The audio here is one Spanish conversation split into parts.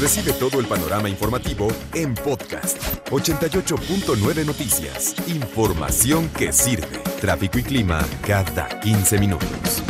Recibe todo el panorama informativo en podcast 88.9 Noticias. Información que sirve. Tráfico y clima cada 15 minutos.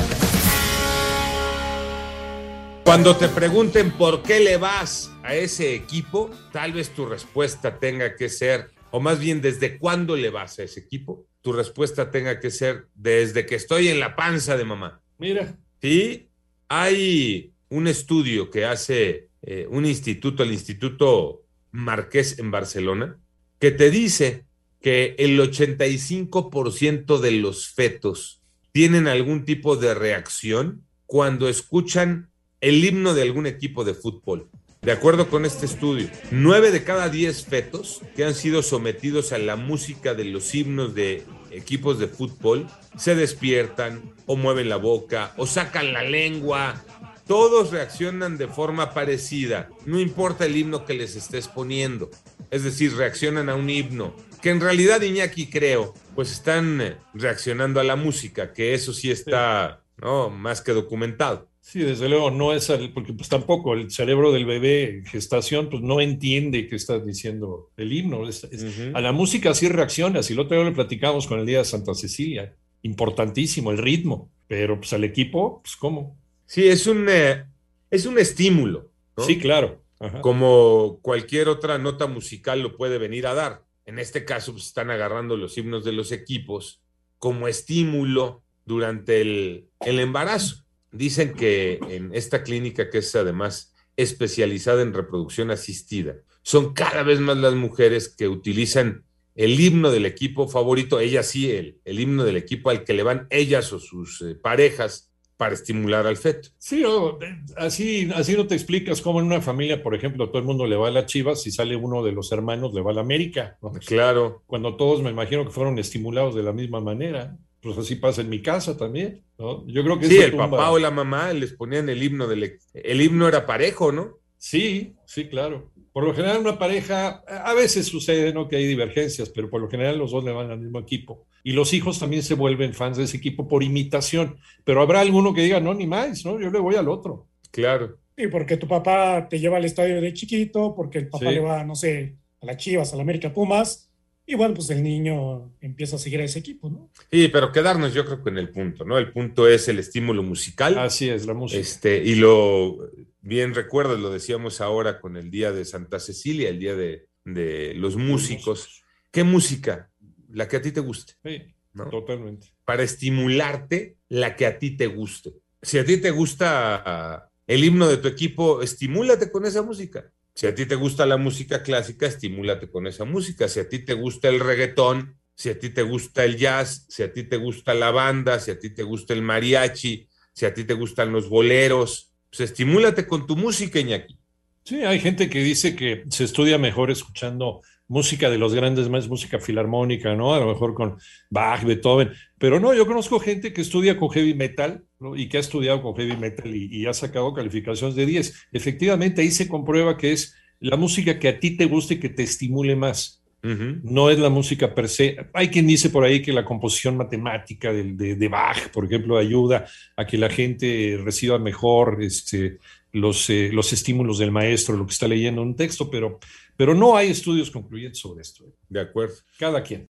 Cuando te pregunten por qué le vas a ese equipo, tal vez tu respuesta tenga que ser, o más bien desde cuándo le vas a ese equipo, tu respuesta tenga que ser desde que estoy en la panza de mamá. Mira. Sí, hay un estudio que hace eh, un instituto, el Instituto Marqués en Barcelona, que te dice que el 85% de los fetos tienen algún tipo de reacción cuando escuchan el himno de algún equipo de fútbol. De acuerdo con este estudio, nueve de cada diez fetos que han sido sometidos a la música de los himnos de equipos de fútbol se despiertan o mueven la boca o sacan la lengua. Todos reaccionan de forma parecida, no importa el himno que les estés poniendo. Es decir, reaccionan a un himno, que en realidad Iñaki creo, pues están eh, reaccionando a la música, que eso sí está ¿no? más que documentado. Sí, desde luego, no es el, porque pues tampoco el cerebro del bebé en gestación pues no entiende qué está diciendo el himno. A la música sí reacciona, si lo otro día lo platicamos con el Día de Santa Cecilia, importantísimo el ritmo, pero pues al equipo, pues cómo. Sí, es un, eh, es un estímulo. Sí, claro. Como cualquier otra nota musical lo puede venir a dar. En este caso, pues están agarrando los himnos de los equipos como estímulo durante el, el embarazo. Dicen que en esta clínica, que es además especializada en reproducción asistida, son cada vez más las mujeres que utilizan el himno del equipo favorito, ellas sí, el, el himno del equipo al que le van ellas o sus eh, parejas para estimular al feto. Sí, así, así no te explicas cómo en una familia, por ejemplo, todo el mundo le va a la Chivas, si sale uno de los hermanos le va a la América. Claro. Cuando todos me imagino que fueron estimulados de la misma manera pues así pasa en mi casa también, ¿no? Yo creo que sí, el papá o la mamá les ponían el himno del el himno era parejo, ¿no? Sí, sí, claro. Por lo general una pareja, a veces sucede, ¿no? Que hay divergencias, pero por lo general los dos le van al mismo equipo. Y los hijos también se vuelven fans de ese equipo por imitación. Pero habrá alguno que diga, no, ni más, ¿no? Yo le voy al otro. Claro. Y porque tu papá te lleva al estadio de chiquito, porque el papá le va, no sé, a las Chivas, a la América Pumas, y bueno, pues el niño empieza a seguir a ese equipo, ¿no? Sí, pero quedarnos yo creo que en el punto, ¿no? El punto es el estímulo musical. Así es, la música. Este, y lo, bien recuerdas, lo decíamos ahora con el Día de Santa Cecilia, el Día de, los músicos. ¿Qué música? La que a ti te guste. Sí, totalmente. Para estimularte la que a ti te guste. Si a ti te gusta el himno de tu equipo, estimúlate con esa música. Si a ti te gusta la música clásica, estimúlate con esa música. Si a ti te gusta el reggaetón, si a ti te gusta el jazz, si a ti te gusta la banda, si a ti te gusta el mariachi, si a ti te gustan los boleros, pues estimúlate con tu música, Iñaki. Sí, hay gente que dice que se estudia mejor escuchando música de los grandes más música filarmónica, ¿no? A lo mejor con Bach, Beethoven, pero no, yo conozco gente que estudia con heavy metal y que ha estudiado con heavy metal y, ha sacado calificaciones de 10. Efectivamente, ahí se comprueba que es la música que a ti te guste y que te estimule más. No es la música per se. Hay quien dice por ahí que la composición matemática de, de, Bach, por ejemplo, ayuda a que la gente reciba mejor este, los, eh, los estímulos del maestro, lo que está leyendo un texto, pero, pero no hay estudios concluyentes sobre esto. ¿eh? De acuerdo. Cada quien.